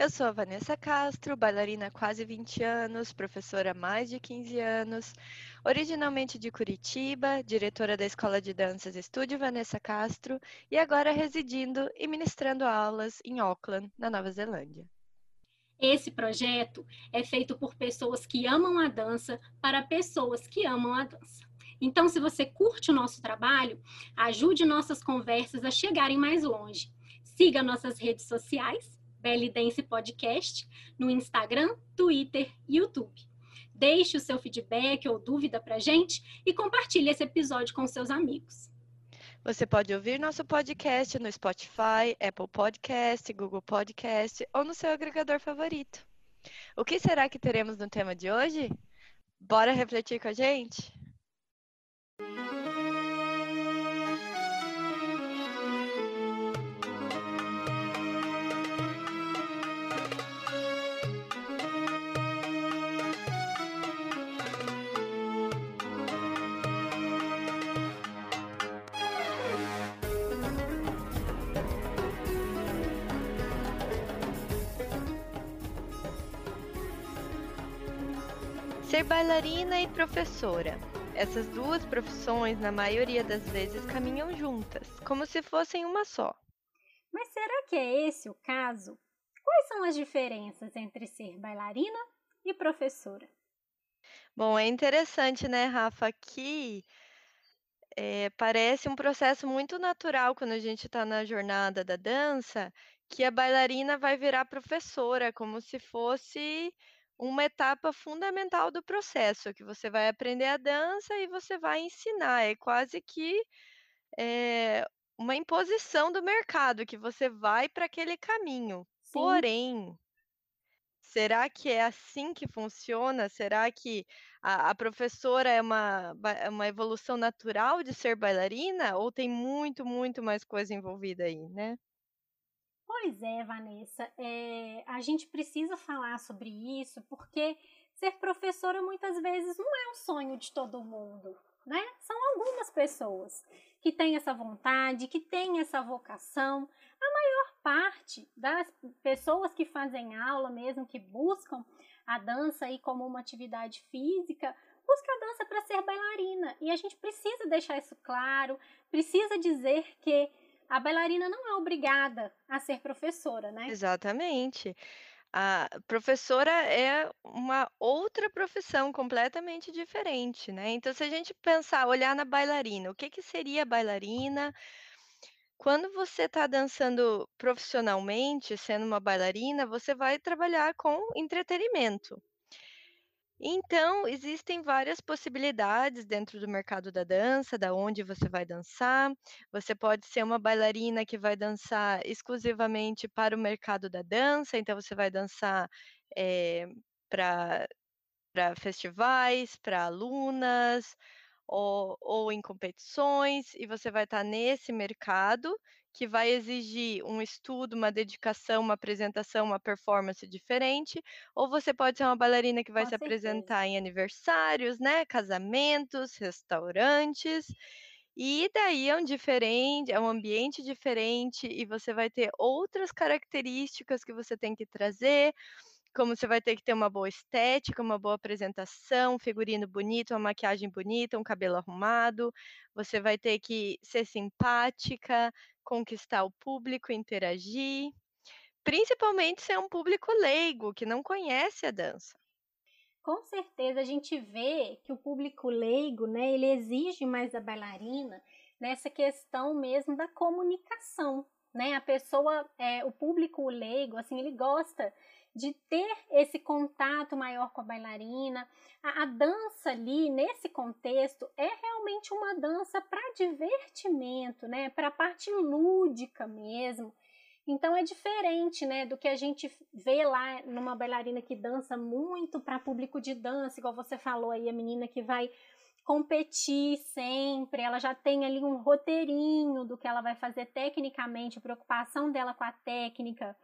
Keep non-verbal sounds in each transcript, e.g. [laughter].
Eu sou a Vanessa Castro, bailarina há quase 20 anos, professora há mais de 15 anos, originalmente de Curitiba, diretora da Escola de Danças Estúdio Vanessa Castro e agora residindo e ministrando aulas em Auckland, na Nova Zelândia. Esse projeto é feito por pessoas que amam a dança para pessoas que amam a dança. Então, se você curte o nosso trabalho, ajude nossas conversas a chegarem mais longe. Siga nossas redes sociais Dance Podcast no Instagram, Twitter e YouTube. Deixe o seu feedback ou dúvida para gente e compartilhe esse episódio com seus amigos. Você pode ouvir nosso podcast no Spotify, Apple Podcast, Google Podcast ou no seu agregador favorito. O que será que teremos no tema de hoje? Bora refletir com a gente? Ser bailarina e professora. Essas duas profissões, na maioria das vezes, caminham juntas, como se fossem uma só. Mas será que é esse o caso? Quais são as diferenças entre ser bailarina e professora? Bom, é interessante, né, Rafa, que é, parece um processo muito natural quando a gente está na jornada da dança, que a bailarina vai virar professora, como se fosse uma etapa fundamental do processo, que você vai aprender a dança e você vai ensinar. É quase que é, uma imposição do mercado, que você vai para aquele caminho. Sim. Porém, será que é assim que funciona? Será que a, a professora é uma, é uma evolução natural de ser bailarina? Ou tem muito, muito mais coisa envolvida aí, né? Pois é, Vanessa, é, a gente precisa falar sobre isso porque ser professora muitas vezes não é um sonho de todo mundo, né? São algumas pessoas que têm essa vontade, que têm essa vocação. A maior parte das pessoas que fazem aula mesmo, que buscam a dança aí como uma atividade física, busca a dança para ser bailarina. E a gente precisa deixar isso claro, precisa dizer que a bailarina não é obrigada a ser professora, né? Exatamente. A professora é uma outra profissão completamente diferente, né? Então, se a gente pensar, olhar na bailarina, o que que seria bailarina? Quando você está dançando profissionalmente, sendo uma bailarina, você vai trabalhar com entretenimento. Então, existem várias possibilidades dentro do mercado da dança, da onde você vai dançar. Você pode ser uma bailarina que vai dançar exclusivamente para o mercado da dança, então você vai dançar é, para festivais, para alunas, ou, ou em competições, e você vai estar nesse mercado que vai exigir um estudo, uma dedicação, uma apresentação, uma performance diferente, ou você pode ser uma bailarina que vai Com se certeza. apresentar em aniversários, né, casamentos, restaurantes. E daí é um diferente, é um ambiente diferente e você vai ter outras características que você tem que trazer como você vai ter que ter uma boa estética, uma boa apresentação, um figurino bonito, uma maquiagem bonita, um cabelo arrumado. Você vai ter que ser simpática, conquistar o público, interagir, principalmente ser um público leigo que não conhece a dança. Com certeza a gente vê que o público leigo, né, ele exige mais da bailarina nessa questão mesmo da comunicação, né? A pessoa, é, o público leigo, assim, ele gosta de ter esse contato maior com a bailarina. A, a dança ali, nesse contexto, é realmente uma dança para divertimento, né? Para a parte lúdica mesmo. Então é diferente, né, do que a gente vê lá numa bailarina que dança muito para público de dança, igual você falou aí, a menina que vai competir sempre, ela já tem ali um roteirinho do que ela vai fazer tecnicamente, a preocupação dela com a técnica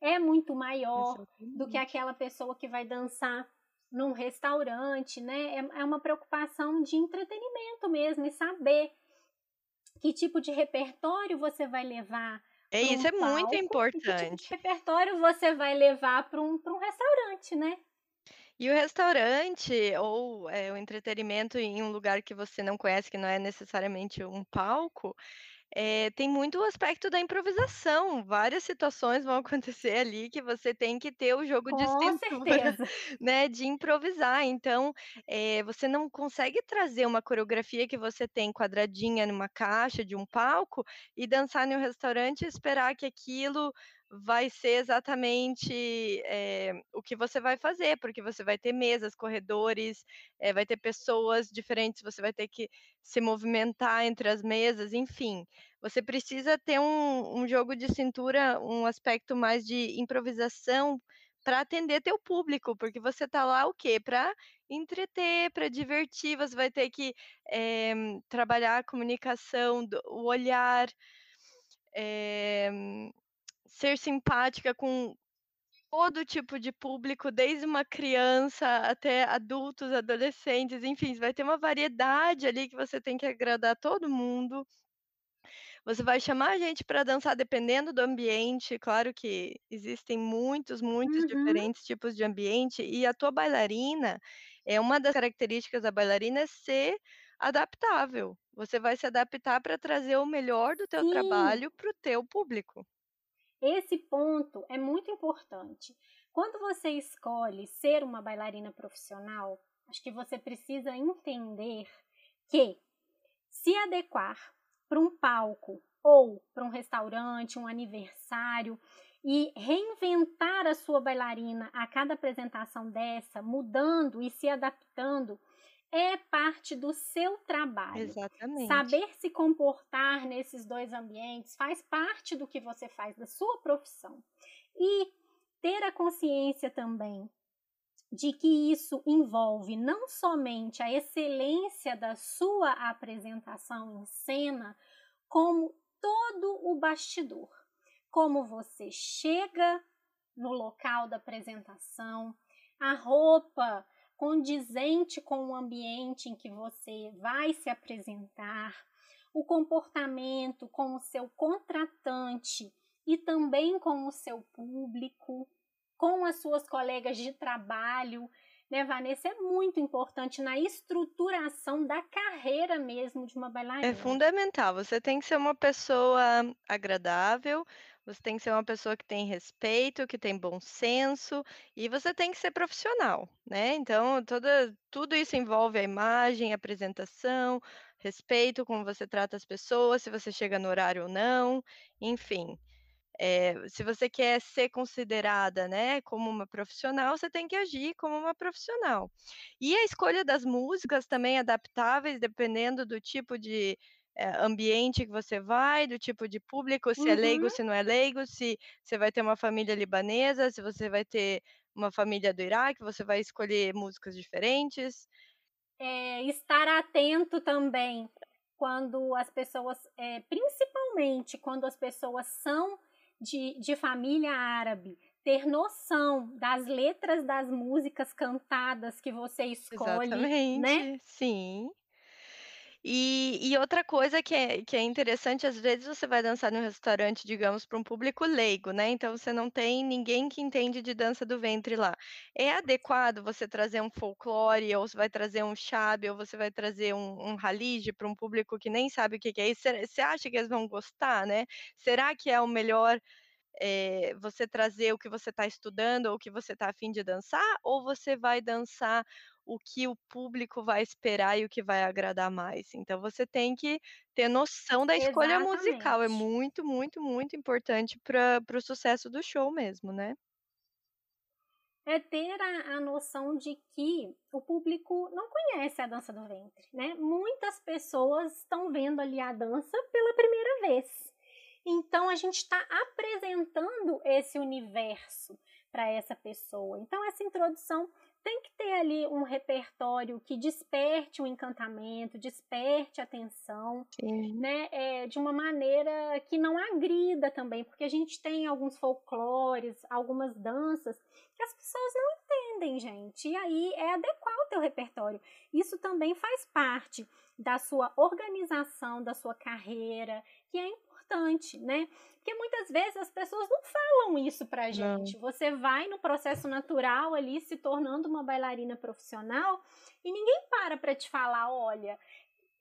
é muito maior do que aquela pessoa que vai dançar num restaurante, né? É, é uma preocupação de entretenimento mesmo e saber que tipo de repertório você vai levar. É isso, um é palco, muito importante. Que tipo de repertório você vai levar para um, um restaurante, né? E o restaurante ou é, o entretenimento em um lugar que você não conhece, que não é necessariamente um palco, é, tem muito o aspecto da improvisação. Várias situações vão [laughs] acontecer ali que você tem que ter o jogo de cintura, [laughs] né, de improvisar. Então, é, você não consegue trazer uma coreografia que você tem quadradinha numa caixa de um palco e dançar em um restaurante e esperar que aquilo vai ser exatamente é, o que você vai fazer, porque você vai ter mesas, corredores, é, vai ter pessoas diferentes, você vai ter que se movimentar entre as mesas, enfim. Você precisa ter um, um jogo de cintura, um aspecto mais de improvisação para atender teu público, porque você está lá o quê? Para entreter, para divertir, você vai ter que é, trabalhar a comunicação, o olhar, é, ser simpática com todo tipo de público, desde uma criança até adultos, adolescentes, enfim, vai ter uma variedade ali que você tem que agradar todo mundo. Você vai chamar a gente para dançar dependendo do ambiente, claro que existem muitos, muitos Uhum. diferentes tipos de ambiente, e a tua bailarina, é uma das características da bailarina é ser adaptável. Você vai se adaptar para trazer o melhor do teu Sim, trabalho para o teu público. Esse ponto é muito importante. Quando você escolhe ser uma bailarina profissional, acho que você precisa entender que se adequar para um palco ou para um restaurante, um aniversário e reinventar a sua bailarina a cada apresentação dessa, mudando e se adaptando, é parte do seu trabalho. Exatamente. Saber se comportar nesses dois ambientes faz parte do que você faz da sua profissão. E ter a consciência também de que isso envolve não somente a excelência da sua apresentação em cena, como todo o bastidor. Como você chega no local da apresentação, a roupa condizente com o ambiente em que você vai se apresentar, o comportamento com o seu contratante e também com o seu público, com as suas colegas de trabalho, né, Vanessa? É muito importante na estruturação da carreira mesmo de uma É bailarina. fundamental, você tem que ser uma pessoa agradável, você tem que ser uma pessoa que tem respeito, que tem bom senso, e você tem que ser profissional, né. Então toda tudo isso envolve a imagem, a apresentação, respeito, como você trata as pessoas, se você chega no horário ou não, enfim. Eh, se você quer ser considerada, né, como uma profissional, você tem que agir como uma profissional. E a escolha das músicas também adaptáveis, dependendo do tipo de, ambiente que você vai, do tipo de público, se é leigo, Uhum. se não é leigo, se você vai ter uma família libanesa, se você vai ter uma família do Iraque, você vai escolher músicas diferentes. É, estar atento também quando as pessoas, é, principalmente quando as pessoas são de, de família árabe, ter noção das letras das músicas cantadas que você escolhe, né? Exatamente, sim. E e outra coisa que é que é interessante, às vezes, você vai dançar num restaurante, digamos, para um público leigo, né, então você não tem ninguém que entende de dança do ventre lá. É adequado você trazer um folclore, ou você vai trazer um shabe, ou você vai trazer um um para um público que nem sabe o que que é isso, você acha que eles vão gostar, né? Será que é o melhor eh, você trazer o que você está estudando ou o que você está a fim de dançar, ou você vai dançar o que o público vai esperar e o que vai agradar mais? Então você tem que ter noção da escolha musical, é Exatamente. muito, muito, muito importante para o sucesso do show mesmo, né. É ter a, a noção de que o público não conhece a dança do ventre, né? Muitas pessoas estão vendo ali a dança pela primeira vez. Então a gente está apresentando esse universo para essa pessoa. Então, essa introdução tem que ter ali um repertório que desperte o um encantamento, desperte a atenção, Sim. né? É, de uma maneira que não agrida também, porque a gente tem alguns folclores, algumas danças que as pessoas não entendem, gente. E aí é adequar o teu repertório. Isso também faz parte da sua organização, da sua carreira, que é importante, né? Porque muitas vezes as pessoas não falam isso pra gente. Não. Você vai no processo natural ali se tornando uma bailarina profissional e ninguém para para te falar, olha,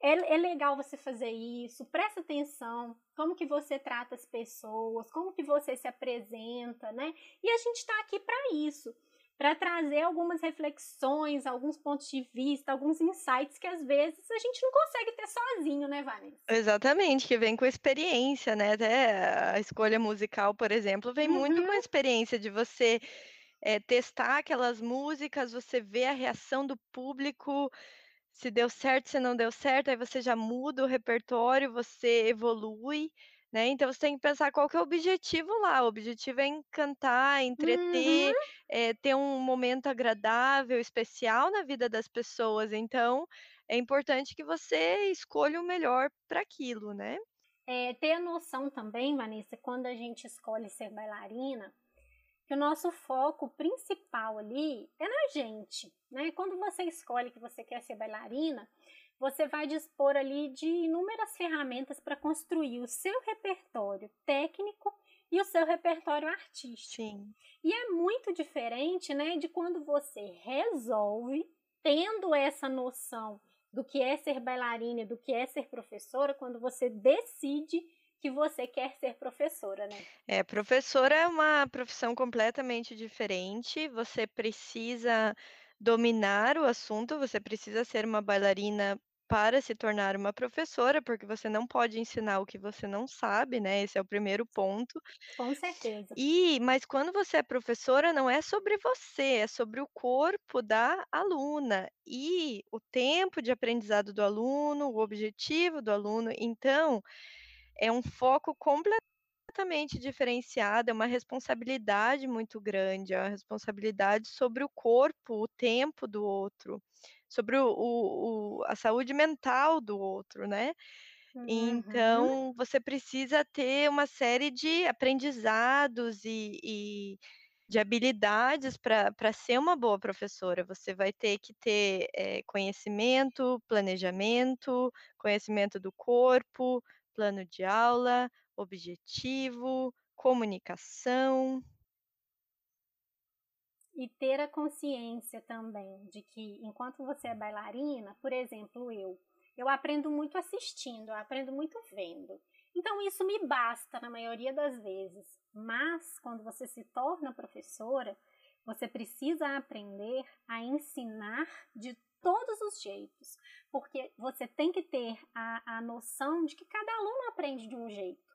é, é, legal você fazer isso, presta atenção, como que você trata as pessoas, como que você se apresenta, né? E a gente está aqui para isso para trazer algumas reflexões, alguns pontos de vista, alguns insights que às vezes a gente não consegue ter sozinho, né, Vanessa? Exatamente, que vem com experiência, né? Até a escolha musical, por exemplo, vem uhum. muito com a uhum. experiência de você é, testar aquelas músicas, você ver a reação do público, se deu certo, se não deu certo, aí você já muda o repertório, você evolui. Né, então você tem que pensar qual que é o objetivo lá, o objetivo é encantar, entreter, uhum. é, ter um momento agradável, especial na vida das pessoas, então é importante que você escolha o melhor para aquilo, né. É, ter a noção também, Vanessa, quando a gente escolhe ser bailarina, que o nosso foco principal ali é na gente, né? Quando você escolhe que você quer ser bailarina, você vai dispor ali de inúmeras ferramentas para construir o seu repertório técnico e o seu repertório artístico. Sim. E é muito diferente, né, de quando você resolve, tendo essa noção do que é ser bailarina, do que é ser professora, quando você decide que você quer ser professora, né? É, professora é uma profissão completamente diferente. Você precisa dominar o assunto, você precisa ser uma bailarina para se tornar uma professora, porque você não pode ensinar o que você não sabe, né, esse é o primeiro ponto. Com certeza. E mas quando você é professora, não é sobre você, é sobre o corpo da aluna e o tempo de aprendizado do aluno, o objetivo do aluno. Então, é um foco completamente diferenciado, é uma responsabilidade muito grande, é uma responsabilidade sobre o corpo, o tempo do outro sobre o, o, a saúde mental do outro, né? Uhum. Então, você precisa ter uma série de aprendizados e, e de habilidades para ser uma boa professora. Você vai ter que ter é, conhecimento, planejamento, conhecimento do corpo, plano de aula, objetivo, comunicação e ter a consciência também de que enquanto você é bailarina, por exemplo, eu, eu aprendo muito assistindo, eu aprendo muito vendo. Então isso me basta na maioria das vezes. Mas quando você se torna professora, você precisa aprender a ensinar de todos os jeitos, porque você tem que ter a, a noção de que cada aluno aprende de um jeito.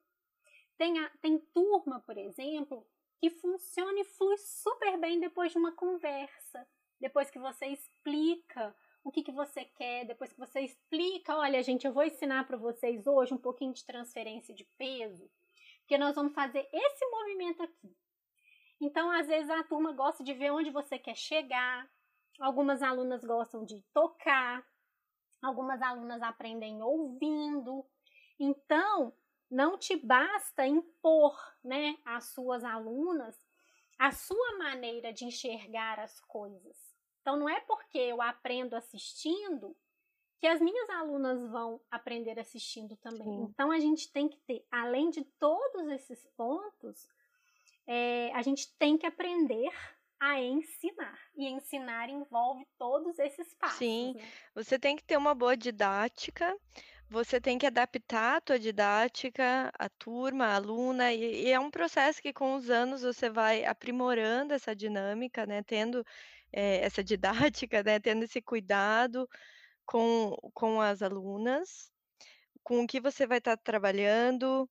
Tem, a, tem turma, por exemplo, que funciona e flui super bem depois de uma conversa, depois que você explica o que, que você quer, depois que você explica, olha, gente, eu vou ensinar para vocês hoje um pouquinho de transferência de peso, porque nós vamos fazer esse movimento aqui. Então, às vezes a turma gosta de ver onde você quer chegar, algumas alunas gostam de tocar, algumas alunas aprendem ouvindo. Então, não te basta impor, né, às suas alunas a sua maneira de enxergar as coisas. Então não é porque eu aprendo assistindo que as minhas alunas vão aprender assistindo também. Sim. Então a gente tem que ter, além de todos esses pontos, é, a gente tem que aprender a ensinar. E ensinar envolve todos esses passos. Sim, né? você tem que ter uma boa didática, você tem que adaptar a tua didática, a turma, a aluna, e, e é um processo que com os anos você vai aprimorando essa dinâmica, né? Tendo eh, essa [laughs] didática, né? Tendo esse cuidado com, com as alunas, com o que você vai estar trabalhando,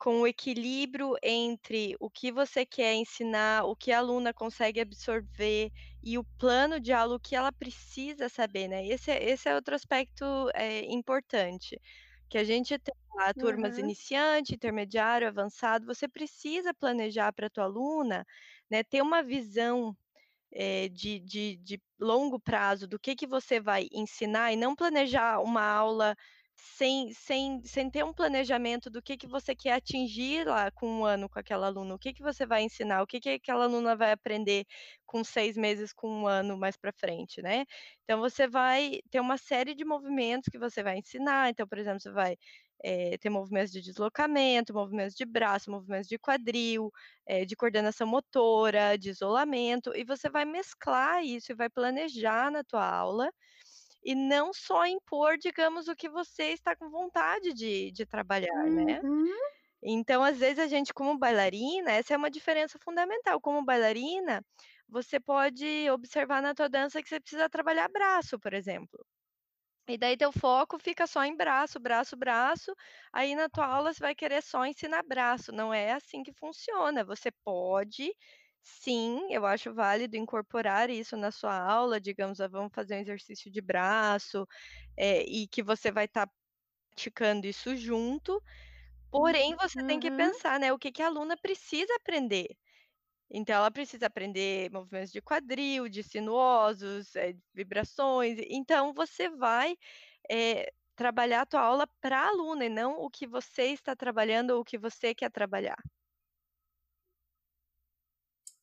com o equilíbrio entre o que você quer ensinar, o que a aluna consegue absorver e o plano de aula, o que ela precisa saber, né. Esse é esse é outro aspecto, eh, importante, que a gente tem lá turmas Uhum. iniciante, intermediário, avançado, você precisa planejar para a tua aluna né, ter uma visão, eh, de de de longo prazo do que que você vai ensinar e não planejar uma aula sem sem sem ter um planejamento do que que você quer atingir lá com 1 ano com aquela aluna, o que que você vai ensinar, o que que aquela aluna vai aprender com 6 meses, com 1 ano mais pra frente, né. Então você vai ter uma série de movimentos que você vai ensinar, então, por exemplo, você vai, eh, ter movimentos de deslocamento, movimentos de braço, movimentos de quadril, eh, de coordenação motora, de isolamento, e você vai mesclar isso e vai planejar na tua aula, e não só impor, digamos, o que você está com vontade de de trabalhar, né. Uhum. Então, às vezes, a gente como bailarina essa é uma diferença fundamental, como bailarina, você pode observar na tua dança que você precisa trabalhar braço, por exemplo. E daí teu foco fica só em braço, braço, braço, aí na tua aula você vai querer só ensinar braço, não é assim que funciona, você pode sim, eu acho válido incorporar isso na sua aula, digamos, ah, vamos fazer um exercício de braço, eh, e que você vai estar praticando isso junto, porém você tem que Uhum. pensar, né, o que que a aluna precisa aprender. Então ela precisa aprender movimentos de quadril, de sinuosos, eh, vibrações, então você vai, eh, trabalhar a tua aula pra aluna e não o que você está trabalhando ou o que você quer trabalhar.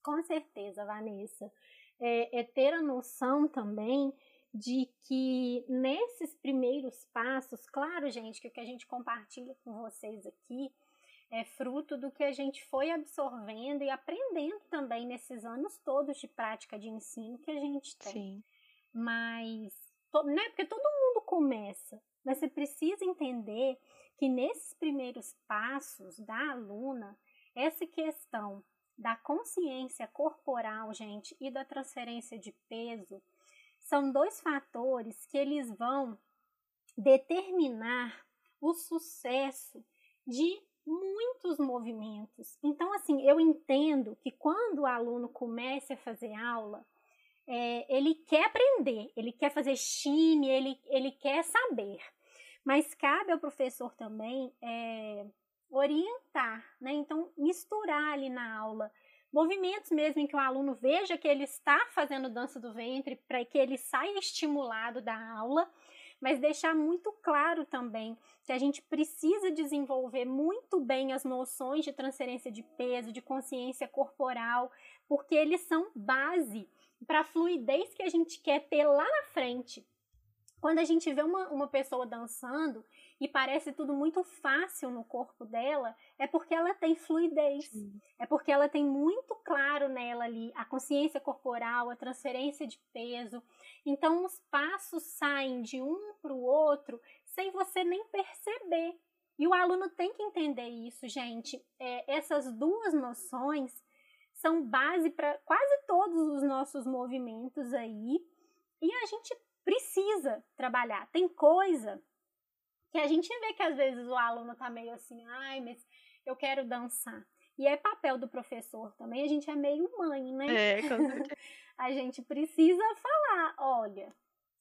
Com certeza, Vanessa. É é ter a noção também de que nesses primeiros passos claro, gente, que o que a gente compartilha com vocês aqui é fruto do que a gente foi absorvendo e aprendendo também nesses anos todos de prática de ensino que a gente tem. Sim. Mas né, porque todo mundo começa, mas você precisa entender que nesses primeiros passos da aluna, essa questão da consciência corporal, gente, e da transferência de peso, são 2 fatores que eles vão determinar o sucesso de muitos movimentos. Então, assim, eu entendo que quando o aluno comece a fazer aula, eh, ele quer aprender, ele quer fazer shime, ele ele quer saber, mas cabe ao professor também, eh, orientar, né, então misturar ali na aula movimentos mesmo em que o aluno veja que ele está fazendo dança do ventre, pra que ele saia estimulado da aula, mas deixar muito claro também que a gente precisa desenvolver muito bem as noções de transferência de peso, de consciência corporal, porque eles são base pra fluidez que a gente quer ter lá na frente. Quando a gente vê uma uma pessoa dançando e parece tudo muito fácil no corpo dela, é porque ela tem fluidez, Sim. é porque ela tem muito claro nela ali a consciência corporal, a transferência de peso, então os passos saem de um para o outro sem você nem perceber. E o aluno tem que entender isso, gente, eh, essas 2 noções são base pra quase todos os nossos movimentos aí, e a gente precisa trabalhar. Tem coisa que a gente vê que às vezes o aluno tá meio assim: "Ai, mas eu quero dançar". E é papel do professor também, a gente é meio mãe, né. É, com [laughs] A gente precisa falar: "Olha,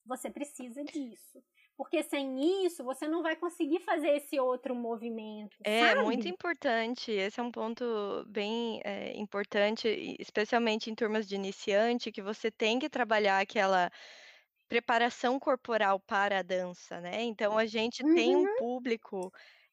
você precisa disso, porque sem isso você não vai conseguir fazer esse outro movimento", É, muito sabe? importante, esse é um ponto bem, eh, importante, especialmente em turmas de iniciante, que você tem que trabalhar aquela preparação corporal para a dança, né. Então a gente tem um Uhum. público,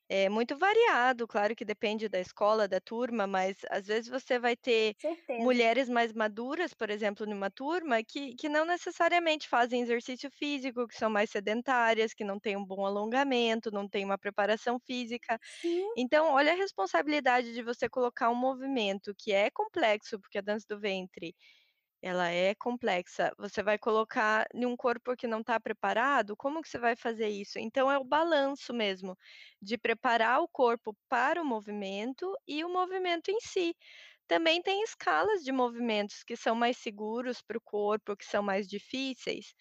eh, muito variado, claro que depende da escola, da turma, mas às vezes você vai ter Certeza. mulheres mais maduras, por exemplo, numa turma, que que não necessariamente fazem exercício físico, que são mais sedentárias, que não têm um bom alongamento, não têm uma preparação física. Sim. Então olha a responsabilidade de você colocar um movimento que é complexo, porque a dança do ventre, ela é complexa, você vai colocar em um corpo que não tá preparado, como que você vai fazer isso? Então é o balanço mesmo, de preparar o corpo para o movimento e o movimento em si. Também tem escalas de movimentos que são mais seguros para o corpo, que são mais difíceis,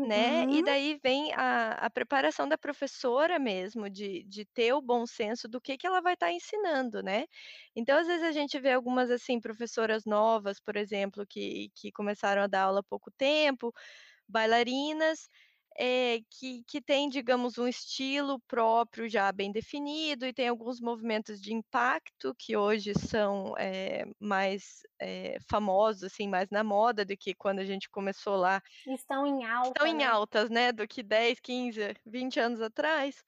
né, e Uhum. daí vem a a preparação da professora mesmo, de de ter o bom senso do que que ela vai estar ensinando, né. Então às vezes a gente vê algumas, assim, professoras novas, por exemplo, que que começaram a dar aula há pouco tempo, bailarinas, eh, que que tem, digamos, um estilo próprio já bem definido e tem alguns movimentos de impacto que hoje são, eh, mais, eh, famosos, assim, mais na moda do que quando a gente começou lá Estão em estão alta, em né. altas, né, do que 10, 15, 20 anos atrás.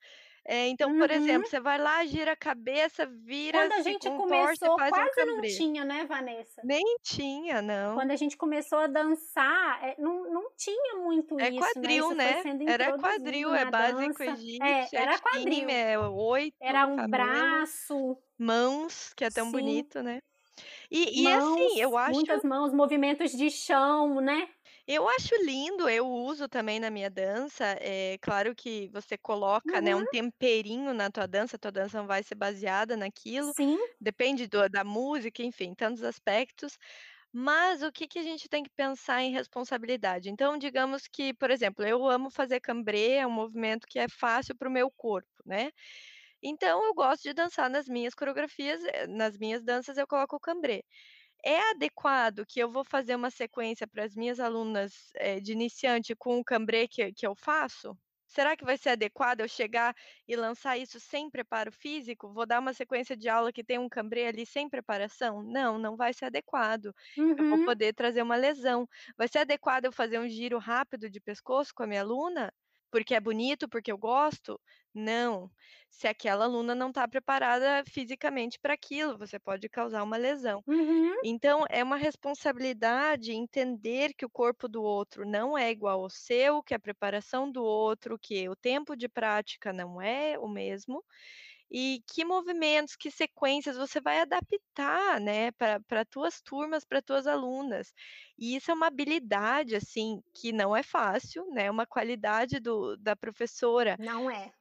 Eh, então, por Uhum. exemplo, você vai lá, gira a cabeça, vira, Quando a gente começou, faz um quase não tinha, né, Vanessa. Nem tinha, não. Quando a gente começou a dançar, eh, não não tinha muito É isso, né, quadril, isso né. sendo Era quadril, é básico. É, egípcio, é era quadril. é 8, Era um cabelo, braço. mãos, que é tão Sim. bonito, né. E e assim, Mãos, eu acho muitas mãos, movimentos de chão, né. Eu acho lindo, eu uso também na minha dança, eh, claro que você coloca, né, um Uhum. temperinho na tua dança, tua dança não vai ser baseada naquilo, Sim. depende do da música, enfim, tantos aspectos, mas o que que a gente tem que pensar em responsabilidade? Então, digamos que, por exemplo, eu amo fazer cambrê, é um movimento que é fácil para o meu corpo, né. Então eu gosto de dançar nas minhas coreografias, eh, nas minhas danças eu coloco o cambrê. É adequado que eu vou fazer uma sequência para as minhas alunas, eh, de iniciante com o cambrê que que eu faço? Será que vai ser adequado eu chegar e lançar isso sem preparo físico? Vou dar uma sequência de aula que tem um cambrê ali sem preparação? Não, não vai ser adequado. Eu vou Uhum. poder trazer uma lesão. Vai ser adequado eu fazer um giro rápido de pescoço com a minha aluna? Porque é bonito, porque eu gosto? Não. Se aquela aluna não está preparada fisicamente para aquilo, você pode causar uma lesão. Uhum. Então é uma responsabilidade entender que o corpo do outro não é igual ao seu, que a preparação do outro, que o tempo de prática não é o mesmo, e que movimentos, que sequências você vai adaptar, né, pra tuas turmas, pra tuas alunas. E isso é uma habilidade, assim, que não é fácil, né, uma qualidade do da professora Não é.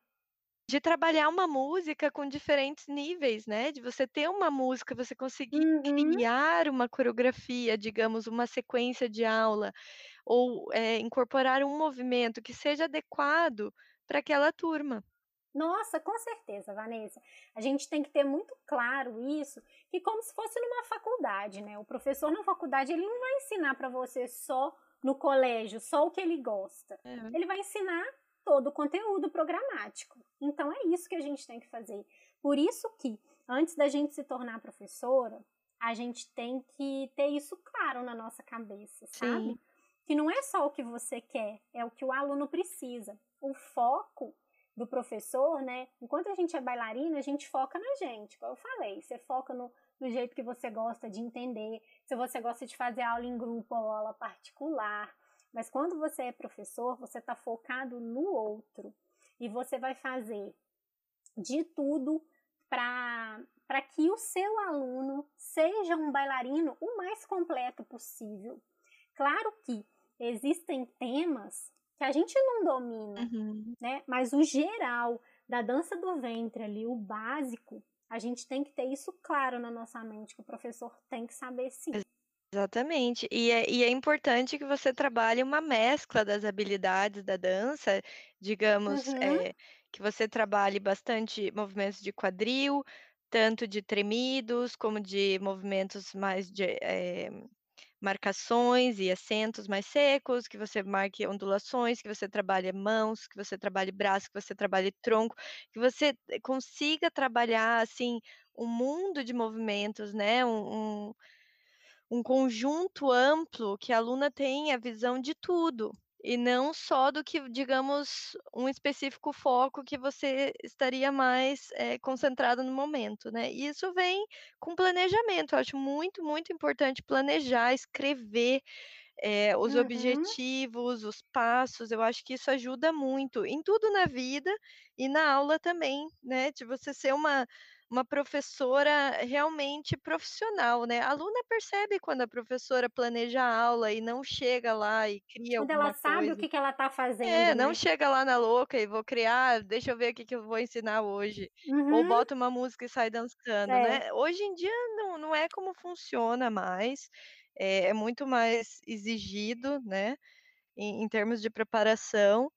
de trabalhar uma música com diferentes níveis, né, de você ter uma música, você conseguir Uhum. criar uma coreografia, digamos, uma sequência de aula, ou, eh, incorporar um movimento que seja adequado para aquela turma. Nossa, com certeza, Vanessa. A gente tem que ter muito claro isso, que como se fosse numa faculdade, né, o professor na faculdade, ele não vai ensinar para você só no colégio, só o que ele gosta. É. Ele vai ensinar todo o conteúdo programático. Então é isso que a gente tem que fazer. Por isso que, antes da gente se tornar professora, a gente tem que ter isso claro na nossa cabeça, Sim. sabe? Que não é só o que você quer, é o que o aluno precisa. O foco do professor, né? Enquanto a gente é bailarina, a gente foca na gente, como eu falei. Você foca no, no jeito que você gosta de entender, se você gosta de fazer aula em grupo ou aula particular. Mas quando você é professor, você está focado no outro e você vai fazer de tudo para que o seu aluno seja um bailarino o mais completo possível. Claro que existem temas que a gente não domina, Uhum. né? Mas o geral da dança do ventre ali, o básico, a gente tem que ter isso claro na nossa mente, que o professor tem que saber sim. Exatamente. E é e é importante que você trabalhe uma mescla das habilidades da dança, digamos, Uhum, eh, que você trabalhe bastante movimentos de quadril, tanto de tremidos, como de movimentos mais de, eh, marcações e acentos mais secos, que você marque ondulações, que você trabalhe mãos, que você trabalhe braço, que você trabalhe tronco, que você eh, consiga trabalhar, assim, um mundo de movimentos, né, um um um conjunto amplo que a aluna tenha visão de tudo, e não só do que, digamos, um específico foco que você estaria mais, eh, concentrada no momento, né. E isso vem com planejamento, eu acho muito, muito importante planejar, escrever, eh, os uhum. objetivos, os passos, eu acho que isso ajuda muito em tudo na vida e na aula também, né, de você ser uma uma professora realmente profissional, né. A aluna percebe quando a professora planeja a aula e não chega lá e cria Quando ela alguma sabe o coisa. que que ela está É, fazendo, não né? chega lá na louca e vou criar, deixa eu ver o que que eu vou ensinar hoje, ou Uhum, bota uma música e sai dançando, é. né. Hoje em dia não não é como funciona mais, eh, é muito mais exigido, né, em em termos de preparação.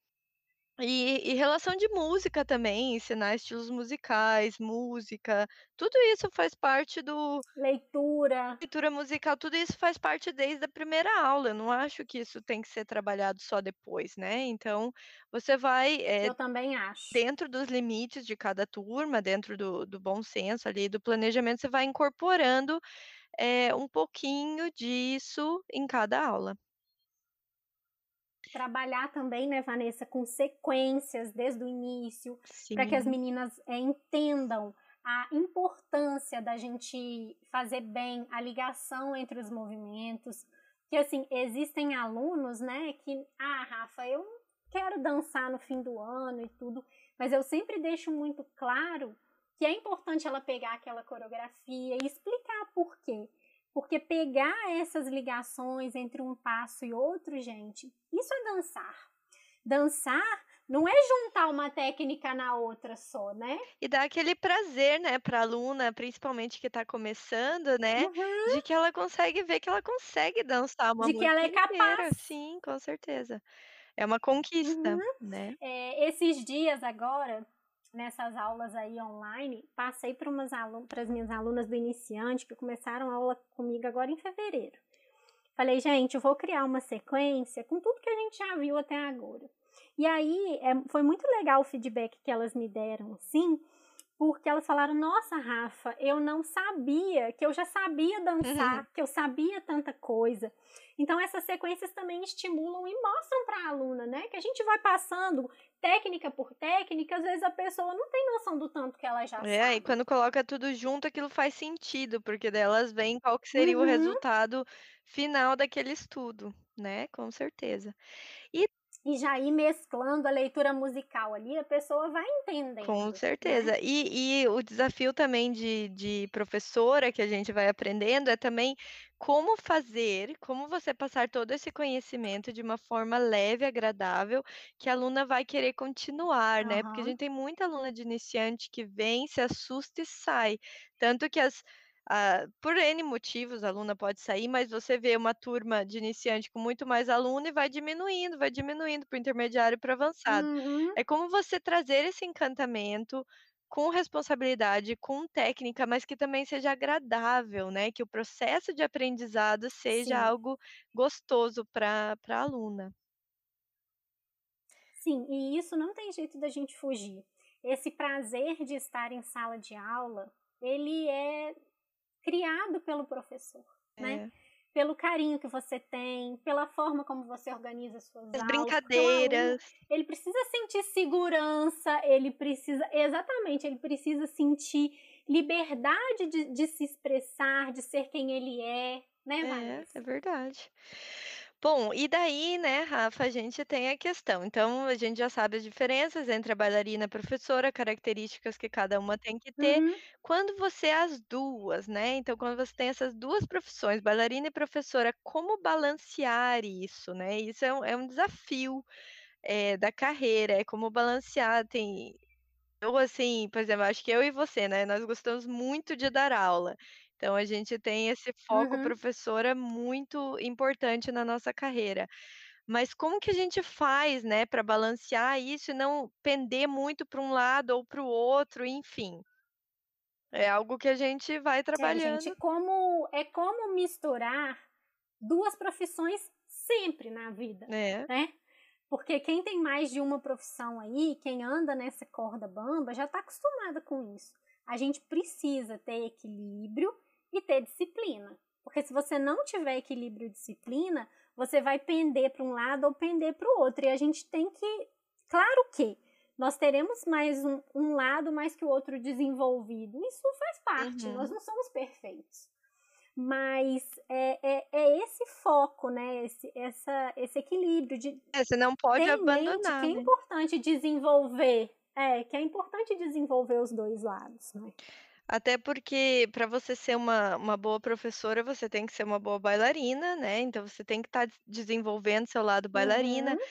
E e relação de música também, ensinar estilos musicais, música, tudo isso faz parte do Leitura. leitura musical, tudo isso faz parte desde a primeira aula, eu não acho que isso tem que ser trabalhado só depois, né. Então, você vai, eh, Eu também acho. dentro dos limites de cada turma, dentro do do bom senso ali, do planejamento, você vai incorporando, eh, um pouquinho disso em cada aula. Trabalhar também, né, Vanessa, com sequências desde o início, para que as meninas, eh, entendam a importância da gente fazer bem a ligação entre os movimentos, que assim, existem alunos, né, que: "Ah, Rafa, eu quero dançar no fim do ano e tudo", mas eu sempre deixo muito claro que é importante ela pegar aquela coreografia e explicar por quê. Porque pegar essas ligações entre um passo e outro, gente, isso é dançar. Dançar não é juntar uma técnica na outra só, né. E dá aquele prazer, né, pra aluna, principalmente que tá começando, né, Uhum. de que ela consegue ver que ela consegue dançar uma De que ela é inteira. capaz. Sim, com certeza. É uma Uhum. conquista, né. Eh, esses dias agora, nessas aulas aí online, passei para umas para as minhas alunas do iniciante que começaram a aula comigo agora em fevereiro. Falei: "Gente, eu vou criar uma sequência com tudo que a gente já viu até agora". E aí, eh, foi muito legal o feedback que elas me deram, assim, porque elas falaram: "Nossa, Rafa, eu não sabia que eu já sabia dançar, que eu sabia tanta coisa". Então essas sequências também estimulam e mostram para a aluna, né, que a gente vai passando técnica por técnica, às vezes a pessoa não tem noção do tanto que ela já É, e sabe. quando coloca tudo junto, aquilo faz sentido, porque daí elas veem qual que seria o Uhum. resultado final daquele estudo, né, com certeza. E E já ir mesclando a leitura musical ali, a pessoa vai Com entendendo, né. certeza. E e o desafio também de de professora que a gente vai aprendendo é também como fazer, como você passar todo esse conhecimento de uma forma leve, agradável, que a aluna vai querer continuar, né, porque a gente tem muita aluna de iniciante que vem, se assusta e sai. Tanto que as ah, por N motivos a aluna pode sair, mas você vê uma turma de iniciante com muito mais aluno e vai diminuindo, vai diminuindo para o intermediário e para o avançado. Uhum. É como você trazer esse encantamento com responsabilidade, com técnica, mas que também seja agradável, né, que o processo de aprendizado seja Sim. algo gostoso para para a aluna. Sim, e isso não tem jeito da gente fugir. Esse prazer de estar em sala de aula, ele é criado pelo professor, né. É. Pelo carinho que você tem, pela forma como você organiza as suas As aulas, brincadeiras. ele precisa sentir segurança, ele precisa exatamente, ele precisa sentir liberdade de de se expressar, de ser quem ele é, né, É, é Vanessa? verdade. Bom, e daí, né, Rafa, a gente tem a questão, então a gente já sabe as diferenças entre a bailarina e a professora, características que cada uma tem que ter. Uhum. Quando você é as 2, né, então quando você tem essas 2 profissões, bailarina e professora, como balancear isso, né? Isso é um é um desafio, eh, da carreira, é como balancear, tem eu, assim, por exemplo, acho que eu e você, né, nós gostamos muito de dar aula. Então a gente tem esse foco Uhum. professora muito importante na nossa carreira. Mas como que a gente faz, né, para balancear isso e não pender muito para um lado ou para o outro, enfim. É algo que a gente vai É, gente, trabalhando. como é como misturar 2 profissões sempre na vida, É, né. Porque quem tem mais de uma profissão aí, quem anda nessa corda bamba, já está acostumada com isso. A gente precisa ter equilíbrio e ter disciplina, porque se você não tiver equilíbrio e disciplina, você vai pender para um lado ou pender para o outro, e a gente tem que claro que nós teremos mais um um lado mais que o outro desenvolvido, isso faz parte, nós uhum. não somos perfeitos. Mas é é é esse foco, né, esse essa esse equilíbrio de É, você não ter pode em mente que abandonar, é né. importante desenvolver é, que é importante desenvolver os 2 lados, né. Até porque para você ser uma uma boa professora, você tem que ser uma boa bailarina, né, então você tem que estar des desenvolvendo seu lado bailarina. Uhum.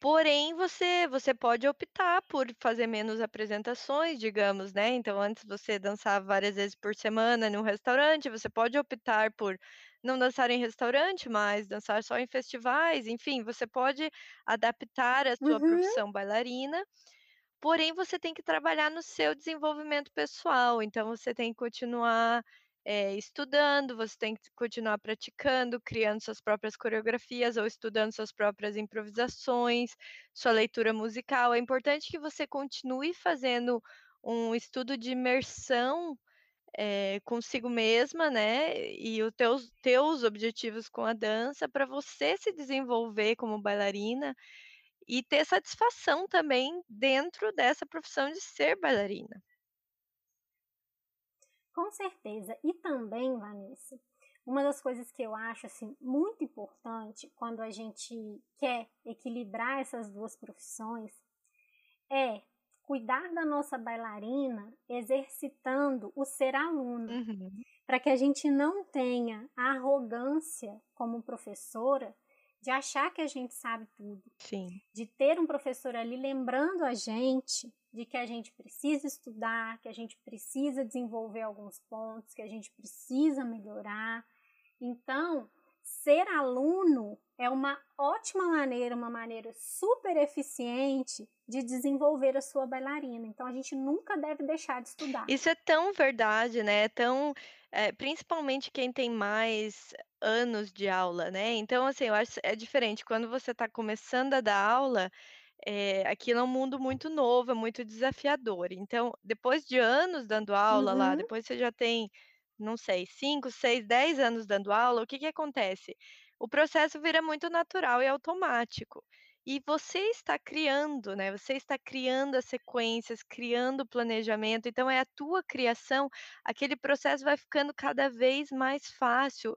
Porém, você você pode optar por fazer menos apresentações, digamos, né, então antes você dançava várias vezes por semana num restaurante, você pode optar por não dançar em restaurante, mas dançar só em festivais, enfim, você pode adaptar a sua Uhum. profissão bailarina, porém você tem que trabalhar no seu desenvolvimento pessoal, então você tem que continuar, eh, estudando, você tem que continuar praticando, criando suas próprias coreografias ou estudando suas próprias improvisações, sua leitura musical. É importante que você continue fazendo um estudo de imersão, eh, consigo mesma, né, e os teus teus objetivos com a dança para você se desenvolver como bailarina e ter satisfação também dentro dessa profissão de ser bailarina. Com certeza. E também, Vanessa, uma das coisas que eu acho assim muito importante quando a gente quer equilibrar essas duas profissões é cuidar da nossa bailarina exercitando o ser aluna, Uhum. para que a gente não tenha a arrogância como professora de achar que a gente sabe tudo, Sim. de ter um professor ali lembrando a gente de que a gente precisa estudar, que a gente precisa desenvolver alguns pontos, que a gente precisa melhorar. Então, ser aluno é uma ótima maneira, uma maneira super eficiente de desenvolver a sua bailarina. Então, a gente nunca deve deixar de estudar. Isso é tão verdade, né, é tão eh, principalmente quem tem mais anos de aula, né, então, assim, eu acho é diferente quando você está começando a dar aula, eh, aquilo é um mundo muito novo, é muito desafiador, então, depois de anos dando aula lá, Uhum, depois você já tem, não sei, 5, 6, 10 anos dando aula, o que que acontece? O processo vira muito natural e automático. E você está criando, né, você está criando as sequências, criando o planejamento, então é a tua criação, aquele processo vai ficando cada vez mais fácil.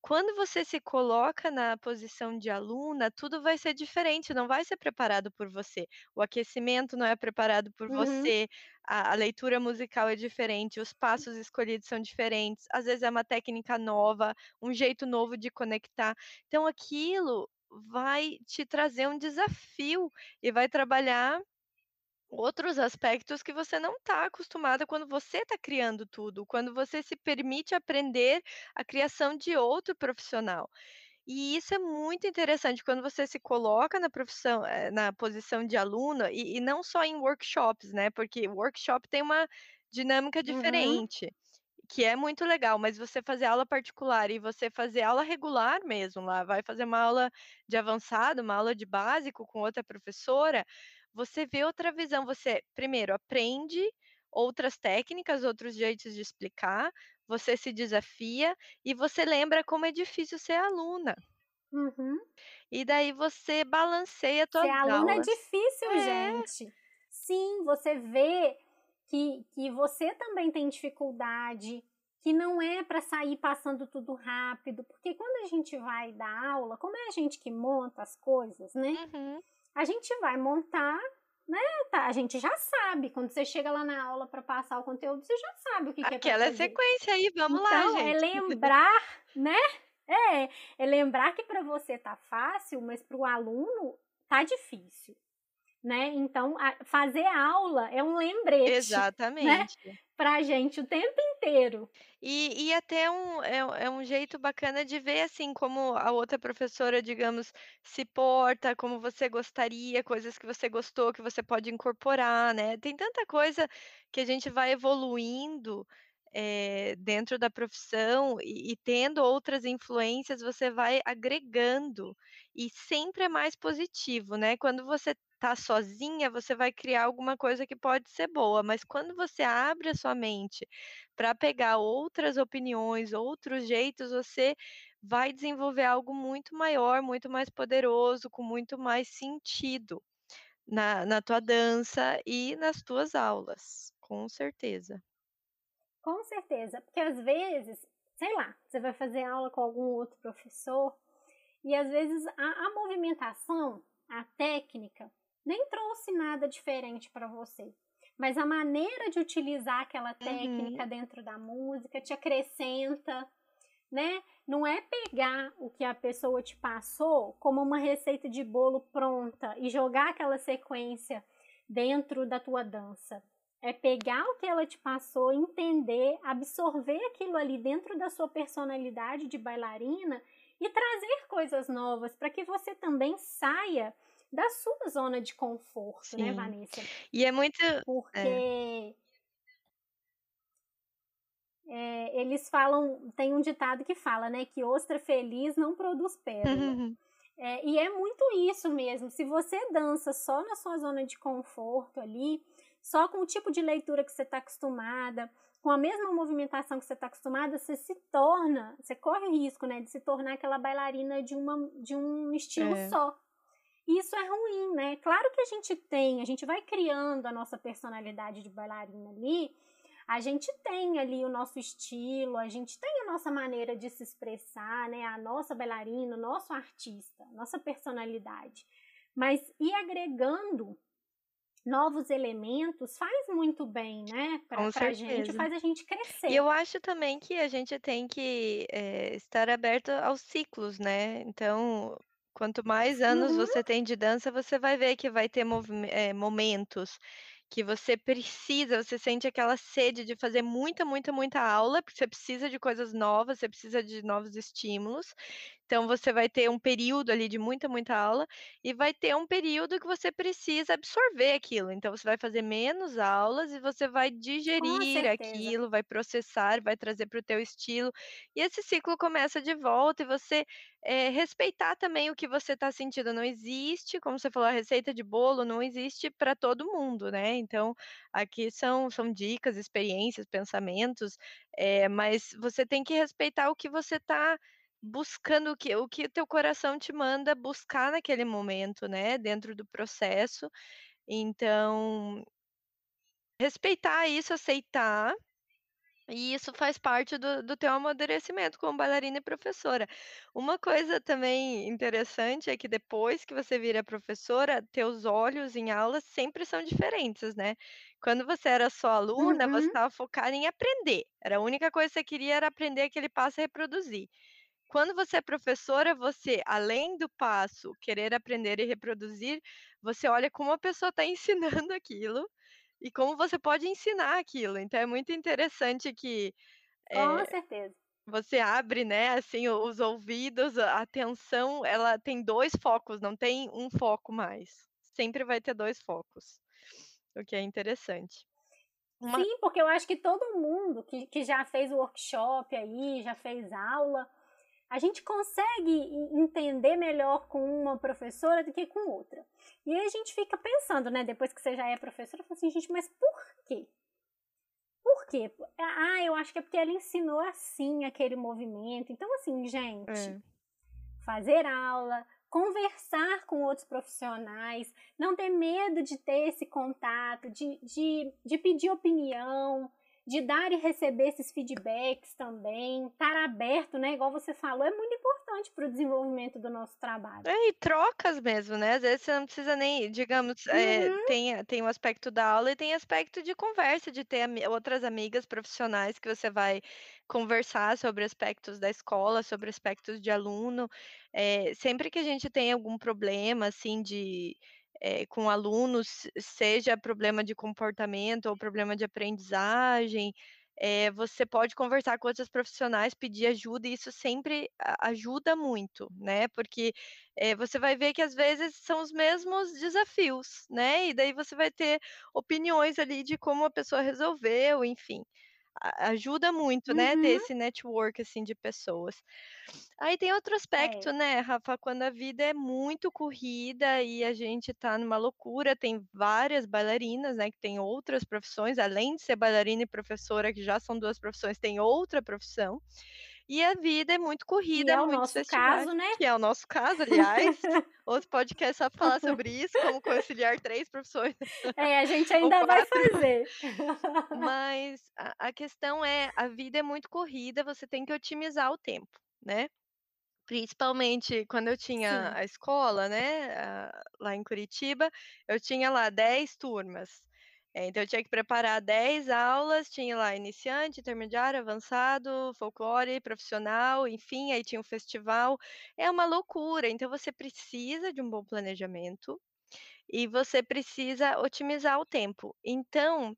Quando você se coloca na posição de aluna, tudo vai ser diferente, não vai ser preparado por você. O aquecimento não é preparado por uhum, você, a a leitura musical é diferente, os passos escolhidos são diferentes, às vezes é uma técnica nova, um jeito novo de conectar. Então aquilo vai te trazer um desafio e vai trabalhar outros aspectos que você não está acostumada quando você está criando tudo, quando você se permite aprender a criação de outro profissional. E isso é muito interessante quando você se coloca na profissão, eh, na posição de aluna e e não só em workshops, né, porque workshop tem uma dinâmica uhum, diferente, que é muito legal, mas você fazer aula particular e você fazer aula regular mesmo lá, vai fazer uma aula de avançado, uma aula de básico com outra professora, você vê outra visão, você primeiro aprende outras técnicas, outros jeitos de explicar, você se desafia e você lembra como é difícil ser aluna. uhum. E daí você balanceia Ser tuas aluno é aulas. difícil, É, gente. Sim, você vê que, que você também tem dificuldade, que não é para sair passando tudo rápido, porque quando a gente vai dar aula, como é a gente que monta as coisas, né? uhum. A gente vai montar, né? Tá, a gente já sabe. Quando você chega lá na aula para passar o conteúdo, você já sabe o que, que é Aquela fazer. sequência aí, vamos lá Então, é gente. lembrar, [laughs] né? É, é lembrar que para você tá fácil, mas para o aluno tá difícil né? Então, a, fazer aula é um lembrete, né? Exatamente. Pra gente o tempo inteiro. E e até um é um é um jeito bacana de ver, assim, como a outra professora, digamos, se porta, como você gostaria, coisas que você gostou, que você pode incorporar, né. Tem tanta coisa que a gente vai evoluindo, eh, dentro da profissão e e tendo outras influências, você vai agregando, e sempre é mais positivo, né. Quando você tá sozinha, você vai criar alguma coisa que pode ser boa, mas quando você abre a sua mente para pegar outras opiniões, outros jeitos, você vai desenvolver algo muito maior, muito mais poderoso, com muito mais sentido na na tua dança e nas tuas aulas, com certeza. Com certeza, porque às vezes, sei lá, você vai fazer aula com algum outro professor e às vezes a, a movimentação, a técnica, nem trouxe nada diferente para você. Mas a maneira de utilizar aquela Uhum. técnica dentro da música te acrescenta, né? Não é pegar o que a pessoa te passou como uma receita de bolo pronta e jogar aquela sequência dentro da tua dança. É pegar o que ela te passou, entender, absorver aquilo ali dentro da sua personalidade de bailarina e trazer coisas novas para que você também saia da sua zona de conforto, né, Sim. Vanessa? E é muito é. Porque é, eles falam, tem um ditado que fala, né, que ostra feliz não produz pérola. É, e é muito isso mesmo. Se você dança só na sua zona de conforto ali, só com o tipo de leitura que você está acostumada, com a mesma movimentação que você está acostumada, você se torna, você corre o risco, né, de se tornar aquela bailarina de, uma, de um estilo É. só. E isso é ruim, né? Claro que a gente tem, a gente vai criando a nossa personalidade de bailarina ali, a gente tem ali o nosso estilo, a gente tem a nossa maneira de se expressar, né? A nossa bailarina, o nosso artista, nossa personalidade. Mas ir agregando novos elementos faz muito bem, né? Pra, pra gente, faz a gente crescer. E eu acho também que a gente tem que eh, estar aberto aos ciclos, né? Então, quanto mais anos Uhum. você tem de dança, você vai ver que vai ter eh, momentos que você precisa, você sente aquela sede de fazer muita, muita, muita aula, porque você precisa de coisas novas, você precisa de novos estímulos. Então, você vai ter um período ali de muita, muita aula, e vai ter um período que você precisa absorver aquilo. Então, você vai fazer menos aulas e você vai digerir aquilo, vai processar, vai trazer para o teu estilo. E esse ciclo começa de volta e você eh, respeitar também o que você está sentindo. Não existe, como você falou, a receita de bolo não existe para todo mundo, né? Então, aqui são, são dicas, experiências, pensamentos, eh, mas você tem que respeitar o que você está buscando, o que o que teu coração te manda buscar naquele momento, né? Dentro do processo. Então, respeitar isso, aceitar. E isso faz parte do, do teu amadurecimento como bailarina e professora. Uma coisa também interessante é que depois que você vira professora, teus olhos em aula sempre são diferentes, né? Quando você era só aluna, você Uhum. estava focada em aprender. Era a única coisa que você queria era aprender aquele passo e reproduzir. Quando você é professora, você, além do passo, querer aprender e reproduzir, você olha como a pessoa está [laughs] ensinando aquilo e como você pode ensinar aquilo. Então é muito interessante que, Com eh, certeza. você abre, né, assim, os ouvidos, a atenção, ela tem 2 focos, não tem um foco mais. Sempre vai ter 2 focos, o que é interessante. Uma Sim, porque eu acho que todo mundo que, que já fez o workshop aí, já fez aula, a gente consegue en- entender melhor com uma professora do que com outra. E aí a gente fica pensando, né, depois que você já é professora, fala assim, gente, mas por quê? Por quê? Ah, eu acho que é porque ela ensinou assim aquele movimento. Então, assim, gente, é, fazer aula, conversar com outros profissionais, não ter medo de ter esse contato, de, de, de pedir opinião, de dar e receber esses feedbacks também, estar aberto, né? Igual você falou, é muito importante para o desenvolvimento do nosso trabalho. É, e trocas mesmo, né, às vezes você não precisa nem, digamos, eh, Uhum. tem tem o aspecto da aula e tem aspecto de conversa, de ter ami outras amigas profissionais que você vai conversar sobre aspectos da escola, sobre aspectos de aluno. Eh, sempre que a gente tem algum problema, assim, de eh, com alunos, seja problema de comportamento ou problema de aprendizagem, eh, você pode conversar com outros profissionais, pedir ajuda e isso sempre ajuda muito, né, porque, eh, você vai ver que às vezes são os mesmos desafios, né, e daí você vai ter opiniões ali de como a pessoa resolveu, enfim. Ajuda muito, né, ter Uhum. esse network, assim, de pessoas. Aí tem outro É. aspecto, né, Rafa, quando a vida é muito corrida e a gente tá numa loucura, tem várias bailarinas, né, que tem outras profissões, além de ser bailarina e professora, que já são 2 profissões, tem outra profissão, e a vida é muito corrida, é o muitos nosso festivais caso, né? que é o nosso caso, [laughs] aliás, outro podcast só falar sobre isso, como conciliar 3 profissões [laughs] É, a gente [laughs] ainda vai 4. fazer. Mas a a questão é, a vida é muito corrida, você tem que otimizar o tempo, né. Principalmente quando eu tinha Sim. a escola, né, lá em Curitiba, eu tinha lá 10 turmas. É, então eu tinha que preparar 10 aulas, tinha lá iniciante, intermediário, avançado, folclore, profissional, enfim, aí tinha um festival. É uma loucura, então você precisa de um bom planejamento e você precisa otimizar o tempo. Então,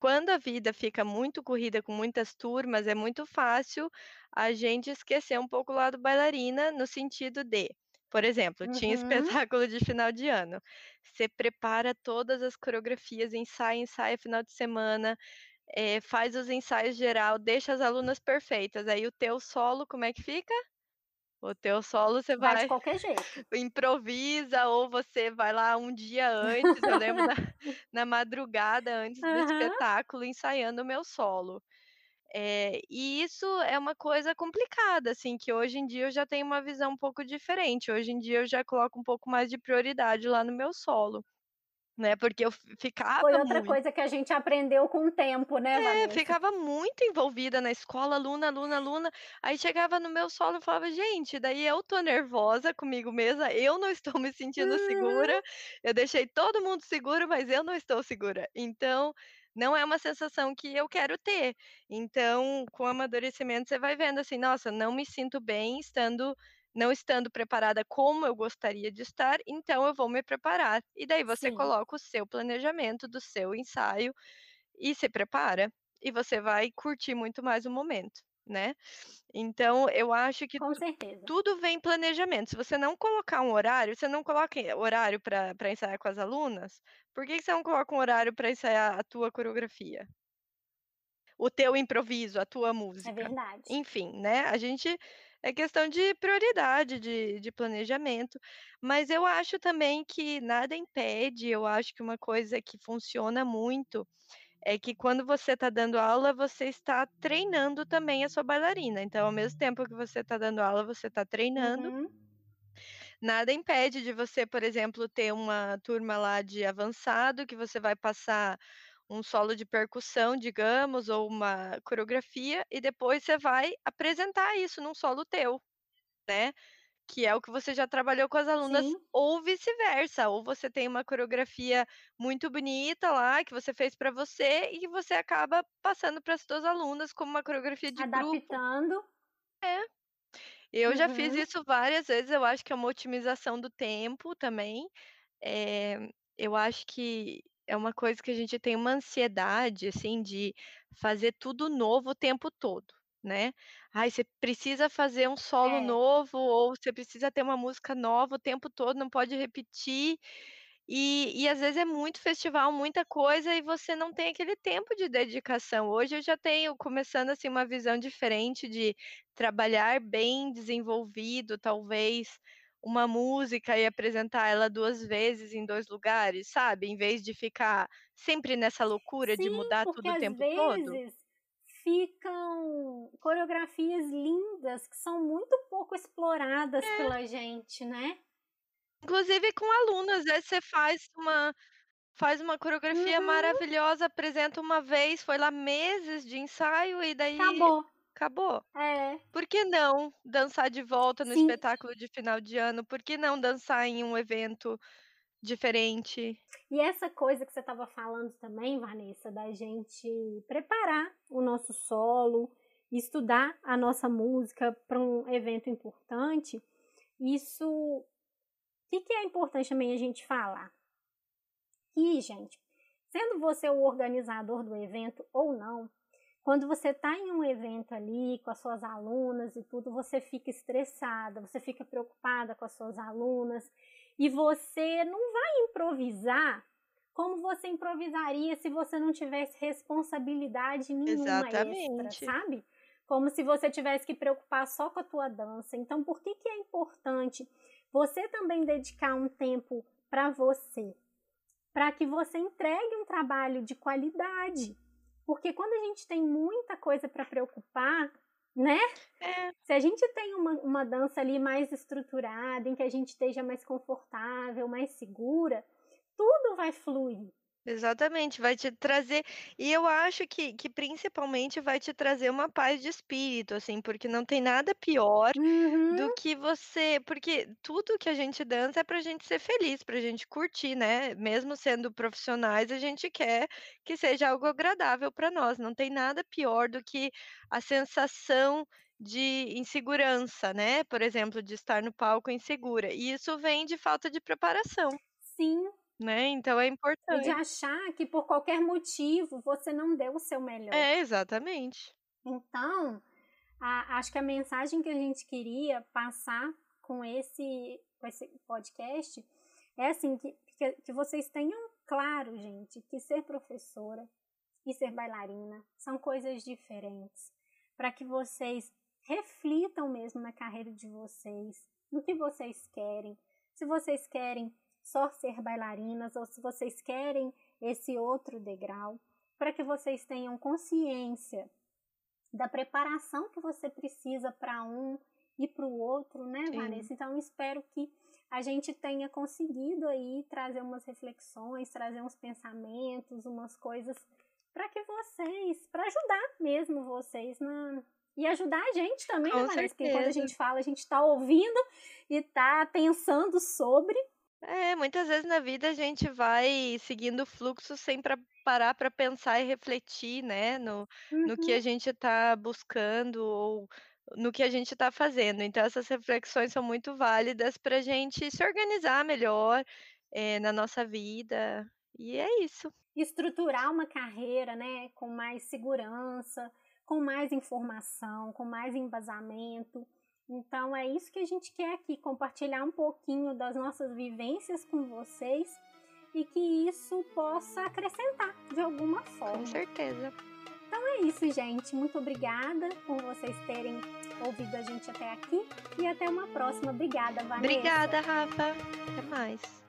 quando a vida fica muito corrida com muitas turmas, é muito fácil a gente esquecer um pouco o lado bailarina, no sentido de, por exemplo, tinha [laughs] Uhum. espetáculo de final de ano, você prepara todas as coreografias, ensaia, ensaia final de semana, eh, faz os ensaios geral, deixa as alunas perfeitas, aí o teu solo como é que fica? O teu solo você Vai de vai qualquer jeito. [laughs] improvisa ou você vai lá um dia antes, eu lembro na [laughs] na madrugada antes do Aham. espetáculo ensaiando o meu solo. Eh, e isso é uma coisa complicada, assim, que hoje em dia eu já tenho uma visão um pouco diferente, hoje em dia eu já coloco um pouco mais de prioridade lá no meu solo, né, porque eu fi Foi ficava outra muito coisa que a gente aprendeu com o tempo, né, é, Vanessa? ficava muito envolvida na escola, aluna, aluna, aluna, aí chegava no meu solo, eu falava: "Gente, daí eu tô nervosa comigo mesma, eu não estou me sentindo Uhum. segura, eu deixei todo mundo seguro, mas eu não estou segura". Então, não é uma sensação que eu quero ter. Então, com o amadurecimento, você vai vendo assim: "Nossa, não me sinto bem estando não estando preparada como eu gostaria de estar, então eu vou me preparar". E daí você Sim, coloca o seu planejamento do seu ensaio e se prepara, e você vai curtir muito mais o momento, né. Então eu acho que tudo vem em planejamento, se você não colocar um horário você não coloca horário para ensaiar com as alunas, por que que você não coloca um horário para ensaiar a tua coreografia? O teu improviso, a tua É música? verdade. Enfim, né, a gente é questão de prioridade, de de planejamento, mas eu acho também que nada impede, eu acho que uma coisa que funciona muito é que quando você está dando aula, você está treinando também a sua bailarina, então ao mesmo tempo que você está dando aula, você está treinando. Uhum. Nada impede de você, por exemplo, ter uma turma lá de avançado, que você vai passar um solo de percussão, digamos, ou uma coreografia, e depois você vai apresentar isso num solo teu, né, que é o que você já trabalhou com as alunas, Sim, ou vice-versa, ou você tem uma coreografia muito bonita lá, que você fez para você e que você acaba passando para as suas alunas como uma coreografia de grupo. adaptando. É, eu já fiz Uhum. isso várias vezes, eu acho que é uma otimização do tempo também, eh, eu acho que é uma coisa que a gente tem uma ansiedade, assim, de fazer tudo novo o tempo todo, né. Ai, você precisa fazer um solo É. novo ou você precisa ter uma música nova o tempo todo, não pode repetir. E e às vezes é muito festival, muita coisa e você não tem aquele tempo de dedicação. Hoje eu já tenho começando, assim, uma visão diferente de trabalhar bem desenvolvido, talvez, uma música e apresentar ela 2 vezes em 2 lugares, sabe, em vez de ficar sempre nessa loucura de Sim, mudar porque tudo o tempo todo. Ficam coreografias lindas que são muito pouco exploradas É, pela gente, né? inclusive com alunos, aí você faz uma faz uma coreografia Uhum. maravilhosa, apresenta uma vez, foi lá meses de ensaio e daí Acabou. acabou. É. Por que não dançar de volta no Sim. espetáculo de final de ano? Por que não dançar em um evento diferente? E essa coisa que você estava falando também, Vanessa, da gente preparar o nosso solo, estudar a nossa música para um evento importante, isso. O que, que é importante também a gente falar? Que, gente, sendo você o organizador do evento ou não, quando você está em um evento ali com as suas alunas e tudo, você fica estressada, você fica preocupada com as suas alunas e você não vai improvisar como você improvisaria se você não tivesse responsabilidade nenhuma extra, Exatamente. sabe? Como se você tivesse que preocupar só com a tua dança. Então, por que, que é importante você também dedicar um tempo para você? Para que você entregue um trabalho de qualidade. Porque quando a gente tem muita coisa para preocupar, né? É, Se a gente tem uma, uma dança ali mais estruturada, em que a gente esteja mais confortável, mais segura, tudo vai fluir. Exatamente, vai te trazer e eu acho que que principalmente vai te trazer uma paz de espírito, assim, porque não tem nada pior do Uhum. que você porque tudo que a gente dança é pra gente ser feliz, pra gente curtir, né, mesmo sendo profissionais, a gente quer que seja algo agradável pra nós, não tem nada pior do que a sensação de insegurança, né, por exemplo, de estar no palco insegura, e isso vem de falta de preparação, Sim, né, então é e de importante. achar que por qualquer motivo você não deu o seu melhor. É, exatamente. Então, a acho que a mensagem que a gente queria passar com esse com esse podcast é assim, que que que vocês tenham claro, gente, que ser professora e ser bailarina são coisas diferentes, para que vocês reflitam mesmo na carreira de vocês, no que vocês querem, se vocês querem só ser bailarinas ou se vocês querem esse outro degrau, para que vocês tenham consciência da preparação que você precisa para um e para o outro, né, Sim, Vanessa? Então, espero que a gente tenha conseguido aí trazer umas reflexões, trazer uns pensamentos, umas coisas para que vocês, para ajudar mesmo vocês na e ajudar a gente também, né, Vanessa? Porque quando a certeza. gente fala, a gente está ouvindo e está pensando sobre. É, muitas vezes na vida a gente vai seguindo o fluxo sem pra parar para pensar e refletir, né, no no que Uhum. a gente está buscando ou no que a gente está fazendo. Então essas reflexões são muito válidas para a gente se organizar melhor, eh, na nossa vida, e é isso. estruturar uma carreira, né, com mais segurança, com mais informação, com mais embasamento. Então é isso que a gente quer aqui, compartilhar um pouquinho das nossas vivências com vocês e que isso possa acrescentar de alguma Com forma. certeza. É isso, gente. Muito obrigada por vocês terem ouvido a gente até aqui e até uma próxima. Obrigada, Vanessa. Obrigada, Rafa. Até mais.